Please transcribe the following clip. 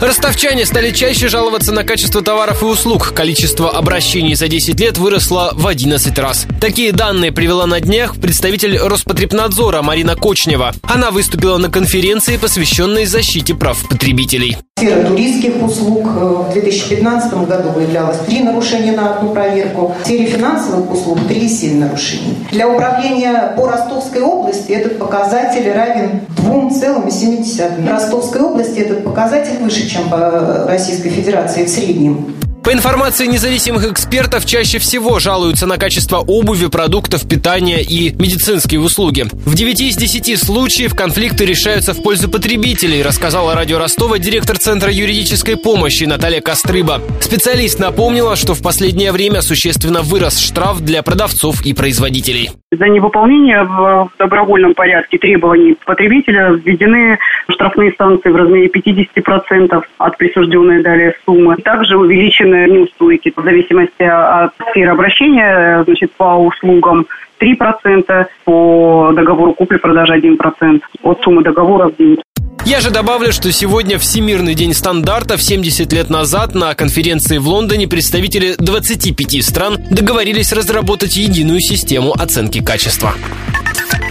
Ростовчане стали чаще жаловаться на качество товаров и услуг. Количество обращений за 10 лет выросло в 11 раз. Такие данные привела на днях представитель Роспотребнадзора Марина Кочнева. Она выступила на конференции, посвященной защите прав потребителей. Сфера туристских услуг э, в 2015 году выявлялось три нарушения на одну проверку. В сфере финансовых услуг 3,7 нарушений. Для управления по Ростовской области этот показатель равен 2,7. В Ростовской области этот показатель выше, чем по Российской Федерации в среднем. По информации независимых экспертов, чаще всего жалуются на качество обуви, продуктов питания и медицинские услуги. В 9 из 10 случаев конфликты решаются в пользу потребителей, рассказала радио Ростова директор Центра юридической помощи Наталья Кострыба. Специалист напомнила, что в последнее время существенно вырос штраф для продавцов и производителей. За невыполнение в добровольном порядке требований потребителя введены штрафные санкции в размере 50% от присужденной далее суммы. Также увеличены неустойки в зависимости от сферы обращения значит, по услугам 3%, по договору купли-продажи 1% от суммы договора в день. Я же добавлю, что сегодня Всемирный день стандартов. 70 лет назад на конференции в Лондоне представители 25 стран договорились разработать единую систему оценки качества.